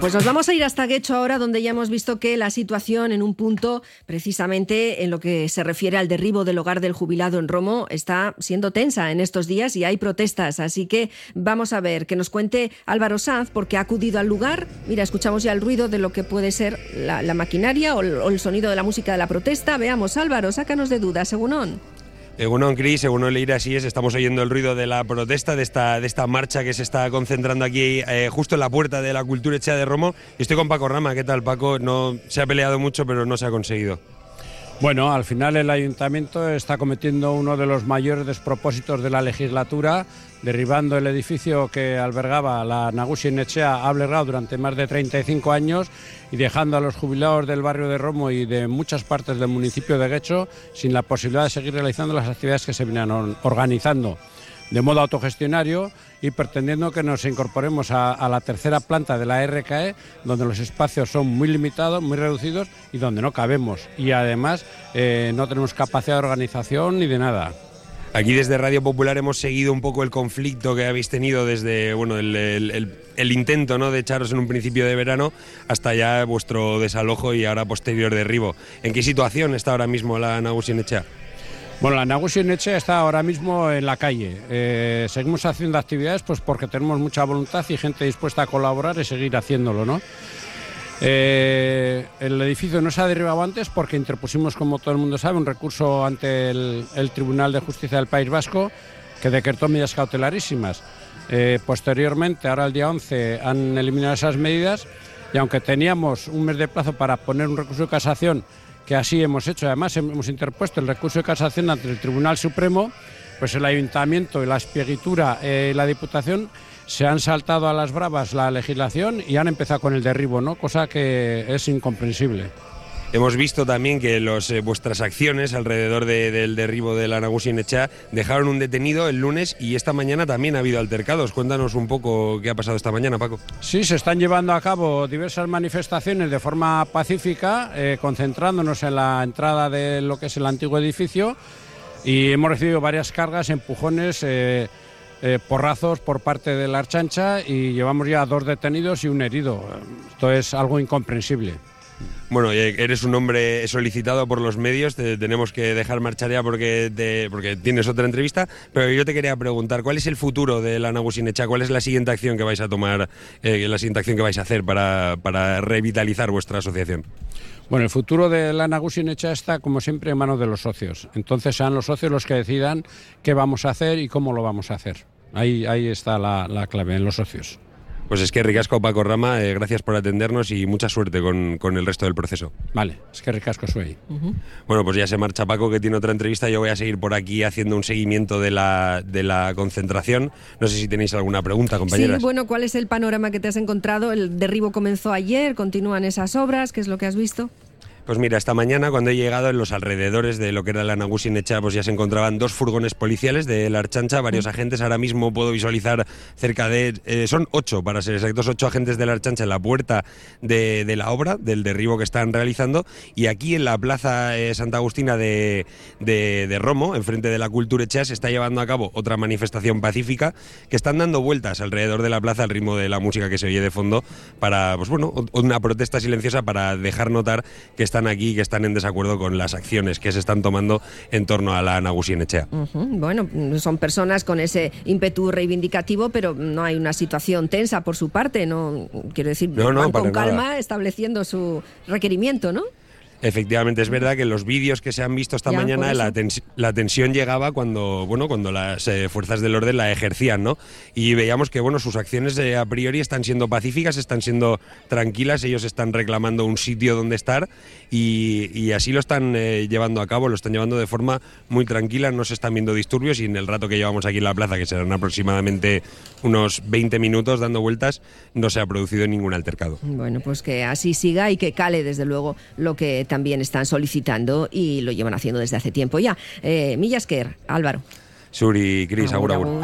pues nos vamos a ir hasta Guecho ahora, donde ya hemos visto que la situación en un punto, precisamente en lo que se refiere al derribo del hogar del jubilado en Romo, está siendo tensa en estos días y hay protestas. Así que vamos a ver que nos cuente Álvaro Sanz, porque ha acudido al lugar. Mira, escuchamos ya el ruido de lo que puede ser la, maquinaria o el, o el, sonido de la música de la protesta. Veamos, Álvaro, sácanos de dudas, según on. Según Cris, según Leira, así es, estamos oyendo el ruido de la protesta, de esta, de esta marcha que se está concentrando aquí eh, justo en la puerta de la Cultura Hecha de Romo. Y estoy con Paco Rama, ¿qué tal Paco? No, se ha peleado mucho, pero no se ha conseguido. Bueno, al final el ayuntamiento está cometiendo uno de los mayores despropósitos de la legislatura, derribando el edificio que albergaba la Nagusi Nechea albergado durante más de 35 años y dejando a los jubilados del barrio de Romo y de muchas partes del municipio de Guecho sin la posibilidad de seguir realizando las actividades que se venían organizando de modo autogestionario y pretendiendo que nos incorporemos a, la tercera planta de la RKE, donde los espacios son muy limitados, muy reducidos y donde no cabemos. Y además eh, no tenemos capacidad de organización ni de nada. Aquí desde Radio Popular hemos seguido un poco el conflicto que habéis tenido desde bueno, el, intento ¿no? de echaros en un principio de verano hasta ya vuestro desalojo y ahora posterior derribo. ¿En qué situación está ahora mismo la Nagusinecha? Bueno, la Nagusi Neche está ahora mismo en la calle. Eh, seguimos haciendo actividades pues porque tenemos mucha voluntad y gente dispuesta a colaborar y seguir haciéndolo, ¿no? Eh, el edificio no se ha derribado antes porque interpusimos, como todo el mundo sabe, un recurso ante el, Tribunal de Justicia del País Vasco que decretó medidas cautelarísimas. Eh, posteriormente, ahora el día 11, han eliminado esas medidas y aunque teníamos un mes de plazo para poner un recurso de casación que así hemos hecho. Además, hemos interpuesto el recurso de casación ante el Tribunal Supremo, pues el Ayuntamiento la Espieguitura y la Diputación se han saltado a las bravas la legislación y han empezado con el derribo, ¿no? cosa que es incomprensible. Hemos visto también que los, eh, vuestras acciones alrededor del derribo de la Nagusi Necha dejaron un detenido el lunes y esta mañana también ha habido altercados. Cuéntanos un poco qué ha pasado esta mañana, Paco. Sí, se están llevando a cabo diversas manifestaciones de forma pacífica, eh, concentrándonos en la entrada de lo que es el antiguo edificio y hemos recibido varias cargas, empujones. Eh, porrazos por parte de la Archancha y llevamos ya dos detenidos y un herido. Esto es algo incomprensible. Bueno, eres un hombre solicitado por los medios, te tenemos que dejar marchar ya porque, porque tienes otra entrevista, pero yo te quería preguntar, ¿cuál es el futuro de la Nagusinecha? ¿Cuál es la siguiente acción que vais a tomar, eh, la siguiente acción que vais a hacer para, para revitalizar vuestra asociación? Bueno, el futuro de la Nagusinecha está, como siempre, en manos de los socios. Entonces sean los socios los que decidan qué vamos a hacer y cómo lo vamos a hacer. Ahí, ahí está la, la clave, en los socios. Pues es que ricasco Paco Rama, eh, gracias por atendernos y mucha suerte con, con, el resto del proceso. Vale, es que ricasco soy. Bueno, pues ya se marcha Paco que tiene otra entrevista, yo voy a seguir por aquí haciendo un seguimiento de la, de la concentración. No sé si tenéis alguna pregunta, compañeras. Sí, bueno, ¿cuál es el panorama que te has encontrado? El derribo comenzó ayer, continúan esas obras, ¿qué es lo que has visto? Pues mira, esta mañana cuando he llegado en los alrededores de lo que era la Nagusi Necha, pues ya se encontraban dos furgones policiales de la Archancha, varios agentes. Ahora mismo puedo visualizar cerca de. Eh, son ocho, para ser exactos, ocho agentes de la Archancha en la puerta de, la obra, del derribo que están realizando. Y aquí en la plaza eh, Santa Agustina de, de, Romo, enfrente de la Cultura Echa, se está llevando a cabo otra manifestación pacífica que están dando vueltas alrededor de la plaza al ritmo de la música que se oye de fondo para, pues bueno, una protesta silenciosa para dejar notar que está están aquí que están en desacuerdo con las acciones que se están tomando en torno a la Nagusi Echea. Bueno, son personas con ese ímpetu reivindicativo, pero no hay una situación tensa por su parte, ¿no? Quiero decir, van con calma estableciendo su requerimiento, ¿no? Efectivamente, es verdad que en los vídeos que se han visto esta mañana la, la, tensión llegaba cuando, bueno, cuando las eh, fuerzas del orden la ejercían, ¿no? Y veíamos que, bueno, sus acciones eh, a priori están siendo pacíficas, están siendo tranquilas, ellos están reclamando un sitio donde estar y, así lo están eh, llevando a cabo, lo están llevando de forma muy tranquila, no se están viendo disturbios y en el rato que llevamos aquí en la plaza, que serán aproximadamente unos 20 minutos dando vueltas, no se ha producido ningún altercado. Bueno, pues que así siga y que cale, desde luego, lo que también están solicitando y lo llevan haciendo desde hace tiempo ya. Eh, Millasker, Álvaro. Suri, Cris, agur,